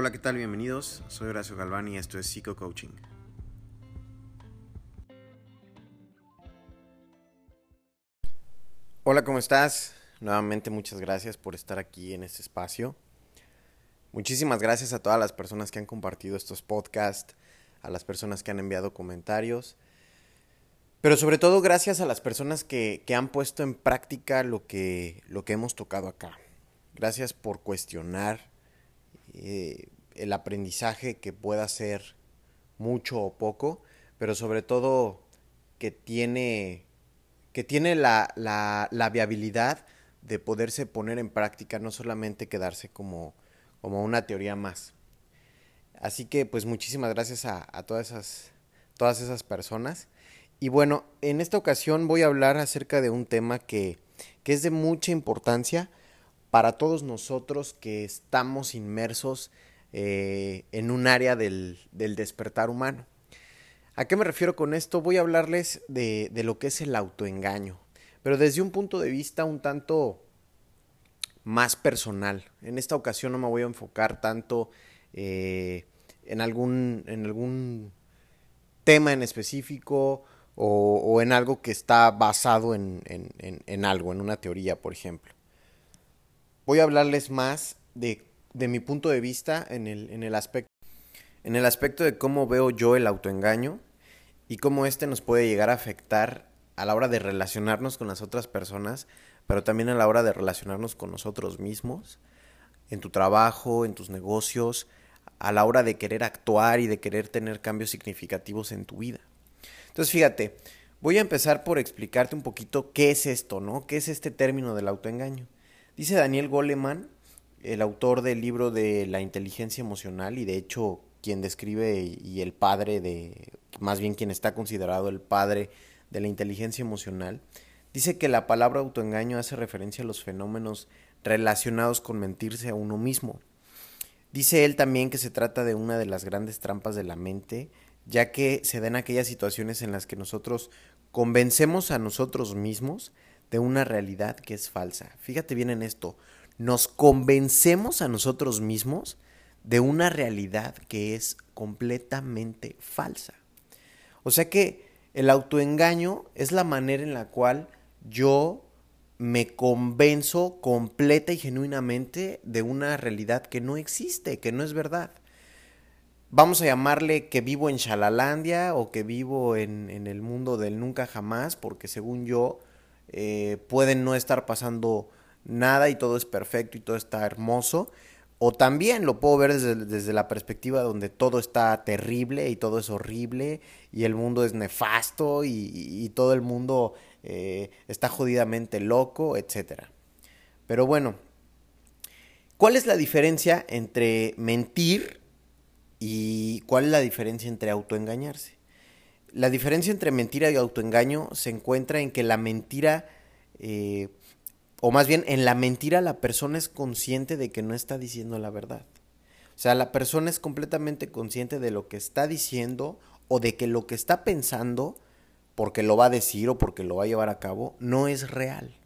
Hola, ¿qué tal? Bienvenidos. Soy Horacio Galván y esto es Psico Coaching. Hola, ¿cómo estás? Nuevamente muchas gracias por estar aquí en este espacio. Muchísimas gracias a todas las personas que han compartido estos podcasts, a las personas que han enviado comentarios, pero sobre todo gracias a las personas que, que han puesto en práctica lo que, lo que hemos tocado acá. Gracias por cuestionar eh, el aprendizaje que pueda ser mucho o poco, pero sobre todo que tiene, que tiene la, la, la viabilidad de poderse poner en práctica, no solamente quedarse como, como una teoría más. Así que pues muchísimas gracias a, a, todas, esas, todas esas personas. Y bueno, en esta ocasión voy a hablar acerca de un tema que, que es de mucha importancia para todos nosotros que estamos inmersos eh, en un área del, del, despertar humano. ¿A qué me refiero con esto? Voy a hablarles de, de, lo que es el autoengaño, pero desde un punto de vista un tanto más personal. En esta ocasión no me voy a enfocar tanto eh, en, algún, en algún tema en específico o, en algo que está basado en, en, en algo, en una teoría, por ejemplo voy a hablarles más de, de mi punto de vista en el, en, el aspecto, en el aspecto de cómo veo yo el autoengaño y cómo este nos puede llegar a afectar a la hora de relacionarnos con las otras personas, pero también a la hora de relacionarnos con nosotros mismos, en tu trabajo, en tus negocios, a la hora de querer actuar y de querer tener cambios significativos en tu vida. Entonces, fíjate, voy a empezar por explicarte un poquito qué es esto, ¿no? ¿Qué es este término del autoengaño? Dice Daniel Goleman, el autor del libro de la inteligencia emocional y de hecho quien describe y el padre de, más bien quien está considerado el padre de la inteligencia emocional, dice que la palabra autoengaño hace referencia a los fenómenos relacionados con mentirse a uno mismo. Dice él también que se trata de una de las grandes trampas de la mente, ya que se dan aquellas situaciones en las que nosotros convencemos a nosotros mismos de una realidad que es falsa. Fíjate bien en esto, nos convencemos a nosotros mismos de una realidad que es completamente falsa. O sea que el autoengaño es la manera en la cual yo me convenzo completa y genuinamente de una realidad que no existe, que no es verdad. Vamos a llamarle que vivo en Shalalandia o que vivo en, en el mundo del nunca jamás, porque según yo, eh, pueden no estar pasando nada y todo es perfecto y todo está hermoso. O también lo puedo ver desde, la perspectiva donde todo está terrible y todo es horrible y el mundo es nefasto y, y todo el mundo eh, está jodidamente loco, etc. Pero bueno, ¿cuál es la diferencia entre mentir y cuál es la diferencia entre autoengañarse? La diferencia entre mentira y autoengaño se encuentra en que la mentira, eh, o más bien en la mentira la persona es consciente de que no está diciendo la verdad. O sea, la persona es completamente consciente de lo que está diciendo o de que lo que está pensando, porque lo va a decir o porque lo va a llevar a cabo, no es real.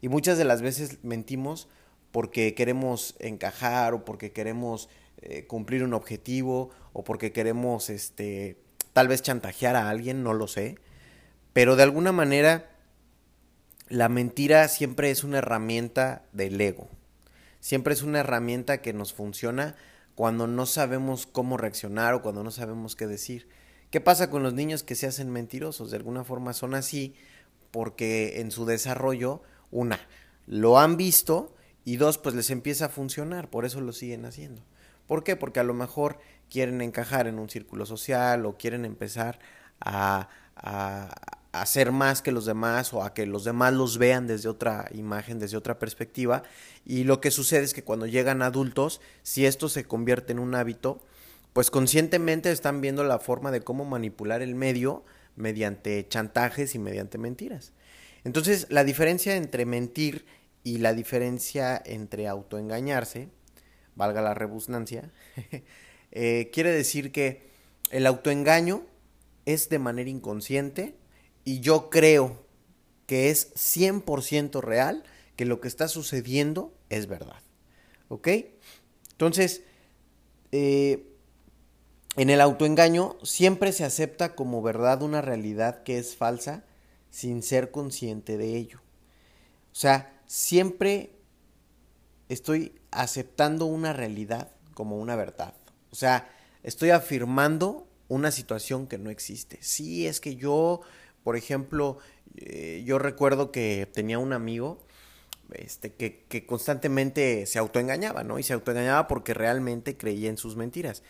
Y muchas de las veces mentimos porque queremos encajar o porque queremos eh, cumplir un objetivo o porque queremos este tal vez chantajear a alguien, no lo sé, pero de alguna manera la mentira siempre es una herramienta del ego, siempre es una herramienta que nos funciona cuando no sabemos cómo reaccionar o cuando no sabemos qué decir. ¿Qué pasa con los niños que se hacen mentirosos? De alguna forma son así porque en su desarrollo, una, lo han visto y dos, pues les empieza a funcionar, por eso lo siguen haciendo. ¿Por qué? Porque a lo mejor quieren encajar en un círculo social o quieren empezar a, a, más que los demás o a que los demás los vean desde otra imagen, desde otra perspectiva. Y lo que sucede es que cuando llegan adultos, si esto se convierte en un hábito, pues conscientemente están viendo la forma de cómo manipular el medio mediante chantajes y mediante mentiras. Entonces, la diferencia entre mentir y la diferencia entre autoengañarse valga la rebusnancia, eh, quiere decir que el autoengaño es de manera inconsciente y yo creo que es 100% real que lo que está sucediendo es verdad. ¿Ok? Entonces, eh, en el autoengaño siempre se acepta como verdad una realidad que es falsa sin ser consciente de ello. O sea, siempre estoy aceptando una realidad como una verdad. O sea, estoy afirmando una situación que no existe. Sí, es que yo, por ejemplo, eh, yo recuerdo que tenía un amigo este, que, constantemente se autoengañaba, ¿no? Y se autoengañaba porque realmente creía en sus mentiras.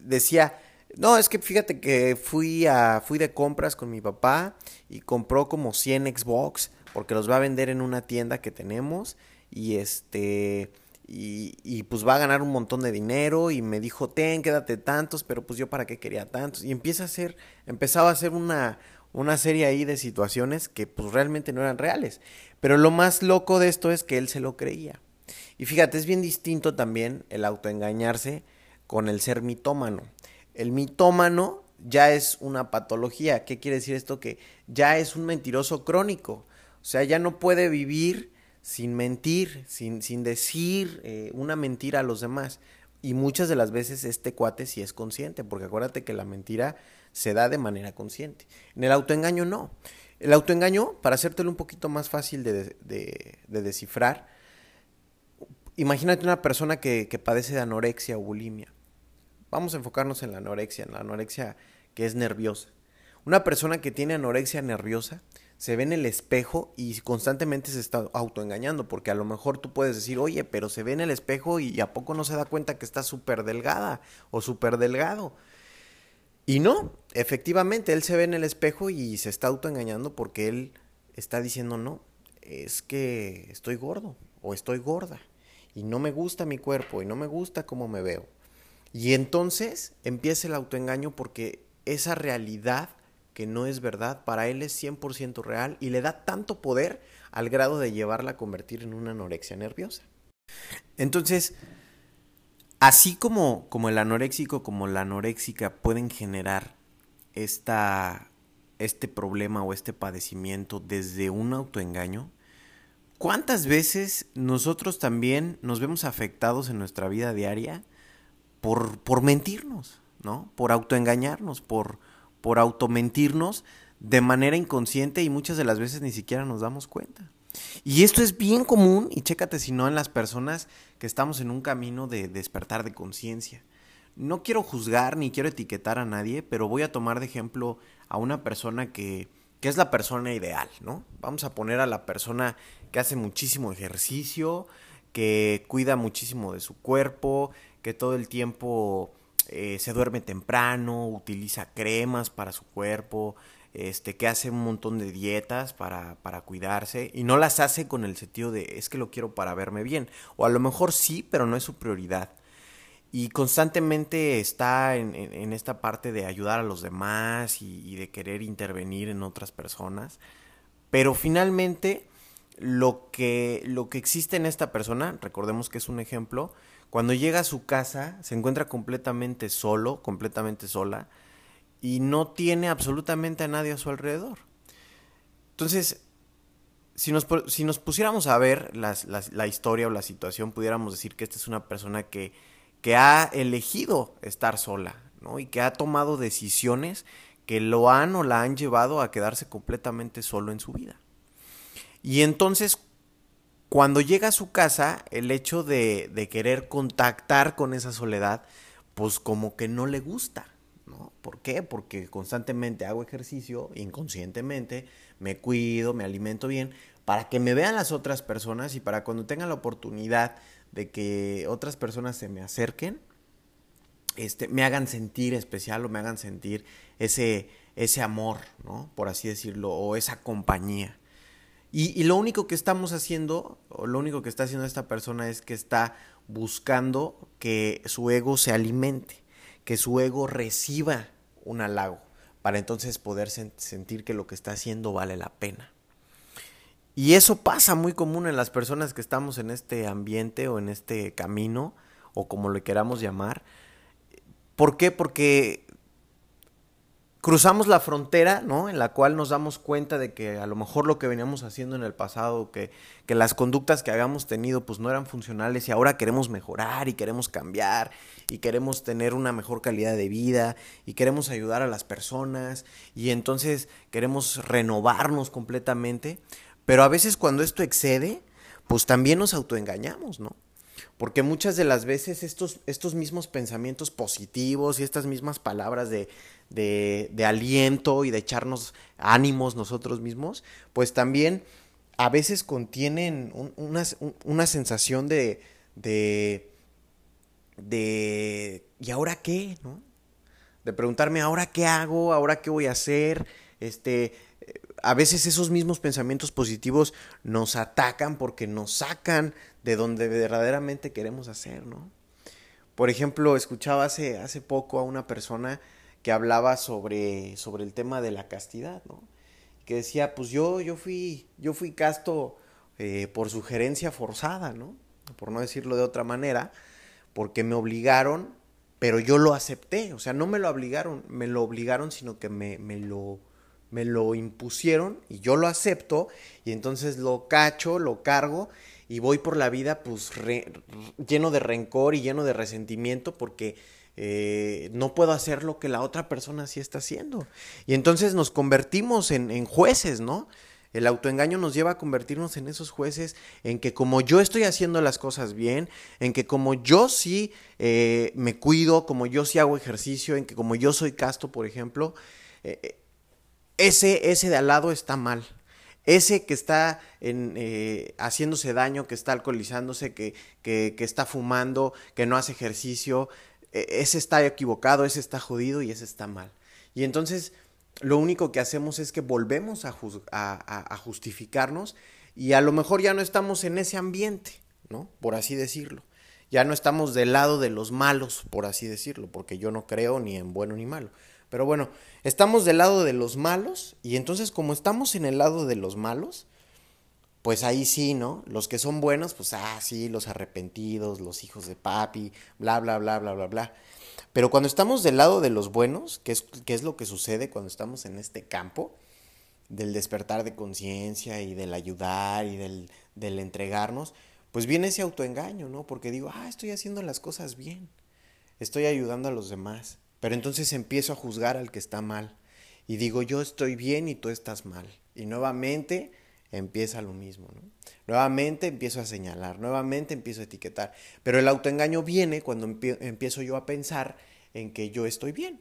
Decía, no, es que fíjate que fui, a, fui de compras con mi papá y compró como 100 Xbox porque los va a vender en una tienda que tenemos y este y, pues va a ganar un montón de dinero y me dijo, ten, quédate tantos, pero pues yo para qué quería tantos. Y empieza a hacer, empezaba a hacer una, una serie ahí de situaciones que pues realmente no eran reales. Pero lo más loco de esto es que él se lo creía. Y fíjate, es bien distinto también el autoengañarse con el ser mitómano. El mitómano ya es una patología. ¿Qué quiere decir esto? Que ya es un mentiroso crónico. O sea, ya no puede vivir sin mentir, sin, sin decir eh, una mentira a los demás. Y muchas de las veces este cuate sí es consciente, porque acuérdate que la mentira se da de manera consciente. En el autoengaño no. El autoengaño, para hacértelo un poquito más fácil de, de, descifrar, imagínate una persona que, que padece de anorexia o bulimia. Vamos a enfocarnos en la anorexia, en la anorexia que es nerviosa. Una persona que tiene anorexia nerviosa se ve en el espejo y constantemente se está autoengañando, porque a lo mejor tú puedes decir, oye, pero se ve en el espejo y a poco no se da cuenta que está súper delgada o súper delgado. Y no, efectivamente, él se ve en el espejo y se está autoengañando porque él está diciendo, no, es que estoy gordo o estoy gorda y no me gusta mi cuerpo y no me gusta cómo me veo. Y entonces empieza el autoengaño porque esa realidad que no es verdad, para él es 100% real y le da tanto poder al grado de llevarla a convertir en una anorexia nerviosa. Entonces, así como, como el anoréxico, como la anoréxica pueden generar esta, este problema o este padecimiento desde un autoengaño, ¿cuántas veces nosotros también nos vemos afectados en nuestra vida diaria por, por mentirnos, ¿no? Por autoengañarnos, por por automentirnos de manera inconsciente y muchas de las veces ni siquiera nos damos cuenta. Y esto es bien común, y chécate si no en las personas que estamos en un camino de despertar de conciencia. No quiero juzgar ni quiero etiquetar a nadie, pero voy a tomar de ejemplo a una persona que, que es la persona ideal, ¿no? Vamos a poner a la persona que hace muchísimo ejercicio, que cuida muchísimo de su cuerpo, que todo el tiempo eh, se duerme temprano, utiliza cremas para su cuerpo, este, que hace un montón de dietas para, para cuidarse y no las hace con el sentido de es que lo quiero para verme bien. O a lo mejor sí, pero no es su prioridad. Y constantemente está en, en, esta parte de ayudar a los demás y, y de querer intervenir en otras personas. Pero finalmente lo que, lo que existe en esta persona, recordemos que es un ejemplo, cuando llega a su casa se encuentra completamente solo, completamente sola, y no tiene absolutamente a nadie a su alrededor. Entonces, si nos, si nos pusiéramos a ver la historia o la situación, pudiéramos decir que esta es una persona que, que ha elegido estar sola, ¿no? Y que ha tomado decisiones que lo han o la han llevado a quedarse completamente solo en su vida. Y entonces cuando llega a su casa, el hecho de, de, querer contactar con esa soledad, pues como que no le gusta, ¿no? ¿Por qué? Porque constantemente hago ejercicio, inconscientemente, me cuido, me alimento bien, para que me vean las otras personas y para cuando tenga la oportunidad de que otras personas se me acerquen, este, me hagan sentir especial o me hagan sentir ese, ese amor, ¿no? Por así decirlo, o esa compañía. Y, lo único que estamos haciendo, o lo único que está haciendo esta persona es que está buscando que su ego se alimente, que su ego reciba un halago, para entonces poder sentir que lo que está haciendo vale la pena. Y eso pasa muy común en las personas que estamos en este ambiente o en este camino, o como le queramos llamar. ¿Por qué? Porque cruzamos la frontera, ¿no? En la cual nos damos cuenta de que a lo mejor lo que veníamos haciendo en el pasado, que, que las conductas que habíamos tenido pues no eran funcionales y ahora queremos mejorar y queremos cambiar y queremos tener una mejor calidad de vida y queremos ayudar a las personas y entonces queremos renovarnos completamente, pero a veces cuando esto excede, pues también nos autoengañamos, ¿no? Porque muchas de las veces estos, estos mismos pensamientos positivos y estas mismas palabras de, de, aliento y de echarnos ánimos nosotros mismos, pues también a veces contienen una, sensación de, de, de, ¿y ahora qué? ¿no? De preguntarme, ¿ahora qué hago? ¿Ahora qué voy a hacer? Este, a veces esos mismos pensamientos positivos nos atacan porque nos sacan de donde verdaderamente queremos hacer, ¿no? Por ejemplo, escuchaba hace, hace poco a una persona que hablaba sobre, sobre el tema de la castidad, ¿no? Que decía, pues yo, yo fui, yo fui casto eh, por sugerencia forzada, ¿no? Por no decirlo de otra manera, porque me obligaron, pero yo lo acepté, o sea, no me lo obligaron, me lo obligaron, sino que me, me lo me lo impusieron y yo lo acepto y entonces lo cacho, lo cargo y voy por la vida pues lleno de rencor y lleno de resentimiento porque eh, no puedo hacer lo que la otra persona sí está haciendo. Y entonces nos convertimos en, jueces, ¿no? El autoengaño nos lleva a convertirnos en esos jueces, en que como yo estoy haciendo las cosas bien, en que como yo sí eh, me cuido, como yo sí hago ejercicio, en que como yo soy casto, por ejemplo, eh, ese, ese de al lado está mal. Ese que está en, eh, haciéndose daño, que está alcoholizándose, que, que, está fumando, que no hace ejercicio, ese está equivocado, ese está jodido y ese está mal. Y entonces lo único que hacemos es que volvemos a justificarnos y a lo mejor ya no estamos en ese ambiente, ¿no? Por así decirlo. Ya no estamos del lado de los malos, por así decirlo, porque yo no creo ni en bueno ni malo. Pero bueno, estamos del lado de los malos y entonces como estamos en el lado de los malos, pues ahí sí, ¿no? Los que son buenos, pues ah, sí, los arrepentidos, los hijos de papi, bla, bla, bla, bla, bla, bla. Pero cuando estamos del lado de los buenos, ¿qué es, qué es lo que sucede cuando estamos en este campo? Del despertar de conciencia y del ayudar y del, del entregarnos, pues viene ese autoengaño, ¿no? Porque digo, ah, estoy haciendo las cosas bien, estoy ayudando a los demás. Pero entonces empiezo a juzgar al que está mal. Y digo, yo estoy bien y tú estás mal. Y nuevamente empieza lo mismo. ¿no? Nuevamente empiezo a señalar, nuevamente empiezo a etiquetar. Pero el autoengaño viene cuando empiezo yo a pensar en que yo estoy bien,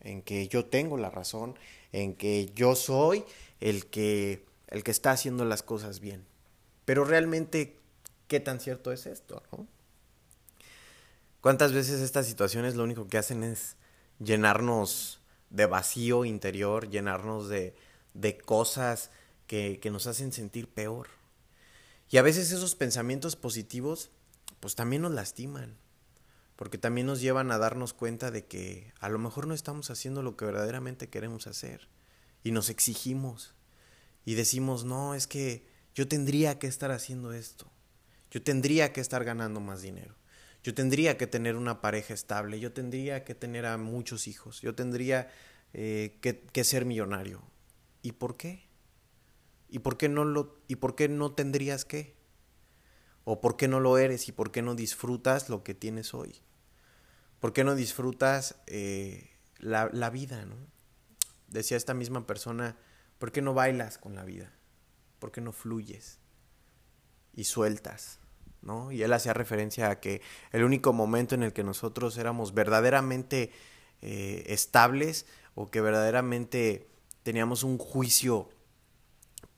en que yo tengo la razón, en que yo soy el que, el que está haciendo las cosas bien. Pero realmente, ¿qué tan cierto es esto? ¿Cuántas veces estas situaciones lo único que hacen es llenarnos de vacío interior, llenarnos de, de cosas que, nos hacen sentir peor. Y a veces esos pensamientos positivos, pues también nos lastiman, porque también nos llevan a darnos cuenta de que a lo mejor no estamos haciendo lo que verdaderamente queremos hacer. Y nos exigimos y decimos, no, es que yo tendría que estar haciendo esto, yo tendría que estar ganando más dinero, yo tendría que tener una pareja estable, yo tendría que tener a muchos hijos, yo tendría eh, que, ser millonario. ¿Y por qué? ¿Y por qué no lo y por qué no tendrías que? ¿O por qué no lo eres y por qué no disfrutas lo que tienes hoy? ¿Por qué no disfrutas eh, la, la vida, no? Decía esta misma persona, ¿por qué no bailas con la vida? ¿Por qué no fluyes y sueltas? ¿no? Y él hacía referencia a que el único momento en el que nosotros éramos verdaderamente eh, estables o que verdaderamente teníamos un juicio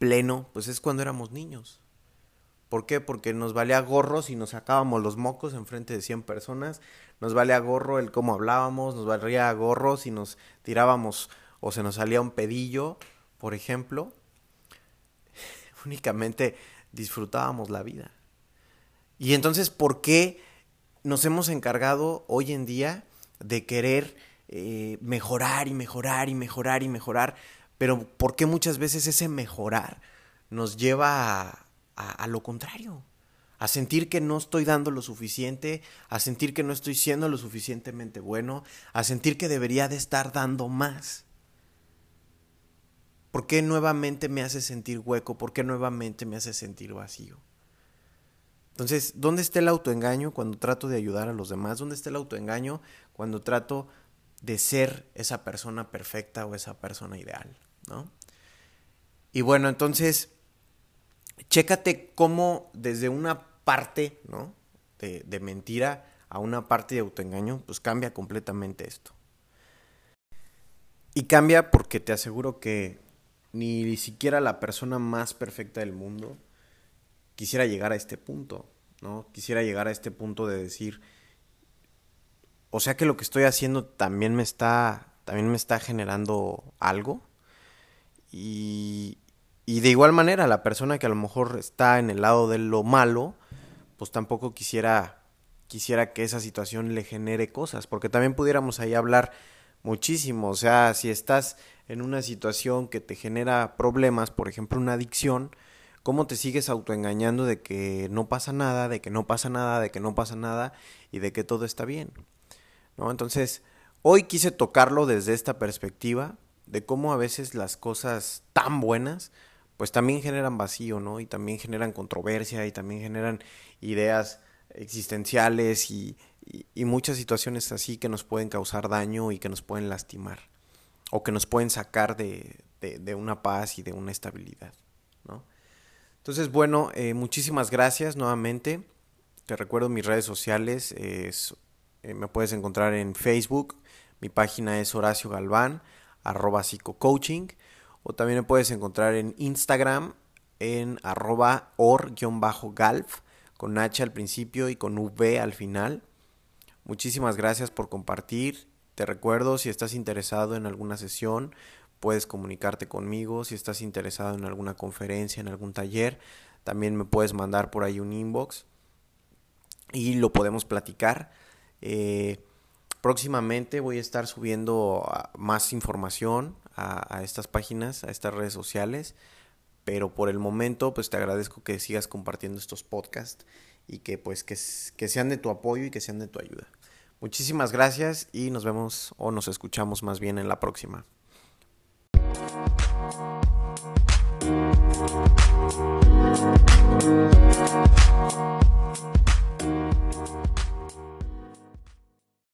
pleno, pues es cuando éramos niños. ¿Por qué? Porque nos valía gorro si nos sacábamos los mocos en frente de 100 personas, nos valía gorro el cómo hablábamos, nos valía gorro si nos tirábamos o se nos salía un pedillo, por ejemplo. Únicamente disfrutábamos la vida. Y entonces, ¿por qué nos hemos encargado hoy en día de querer eh, mejorar y mejorar y mejorar y mejorar? Pero ¿por qué muchas veces ese mejorar nos lleva a, lo contrario? a sentir que no estoy dando lo suficiente, a sentir que no estoy siendo lo suficientemente bueno, a sentir que debería de estar dando más. ¿Por qué nuevamente me hace sentir hueco? ¿Por qué nuevamente me hace sentir vacío? Entonces, ¿dónde está el autoengaño cuando trato de ayudar a los demás? ¿Dónde está el autoengaño cuando trato de ser esa persona perfecta o esa persona ideal? ¿No? Y bueno, entonces, chécate cómo desde una parte ¿no? de, de mentira a una parte de autoengaño, pues cambia completamente esto. Y cambia porque te aseguro que ni siquiera la persona más perfecta del mundo quisiera llegar a este punto, ¿no? Quisiera llegar a este punto de decir, o sea que lo que estoy haciendo también me está, también me está generando algo. Y, de igual manera, la persona que a lo mejor está en el lado de lo malo, pues tampoco quisiera, quisiera que esa situación le genere cosas, porque también pudiéramos ahí hablar muchísimo, o sea, si estás en una situación que te genera problemas, por ejemplo una adicción, ¿cómo te sigues autoengañando de que no pasa nada, de que no pasa nada, de que no pasa nada y de que todo está bien? ¿No? Entonces, hoy quise tocarlo desde esta perspectiva de cómo a veces las cosas tan buenas pues también generan vacío, ¿no? Y también generan controversia y también generan ideas existenciales y, y, muchas situaciones así que nos pueden causar daño y que nos pueden lastimar o que nos pueden sacar de, de, una paz y de una estabilidad, ¿no? Entonces, bueno, eh, muchísimas gracias nuevamente. Te recuerdo mis redes sociales, es, eh, me puedes encontrar en Facebook, mi página es Horacio Galván, arroba psicocoaching, o también me puedes encontrar en Instagram en arroba or-galf, con H al principio y con V al final. Muchísimas gracias por compartir te recuerdo, si estás interesado en alguna sesión, puedes comunicarte conmigo. Si estás interesado en alguna conferencia, en algún taller, también me puedes mandar por ahí un inbox y lo podemos platicar. Eh, próximamente voy a estar subiendo ah, más información a, estas páginas, a estas redes sociales, pero por el momento pues te agradezco que sigas compartiendo estos podcasts y que pues que sean de tu apoyo y que sean de tu ayuda. Muchísimas gracias y nos vemos o nos escuchamos más bien en la próxima.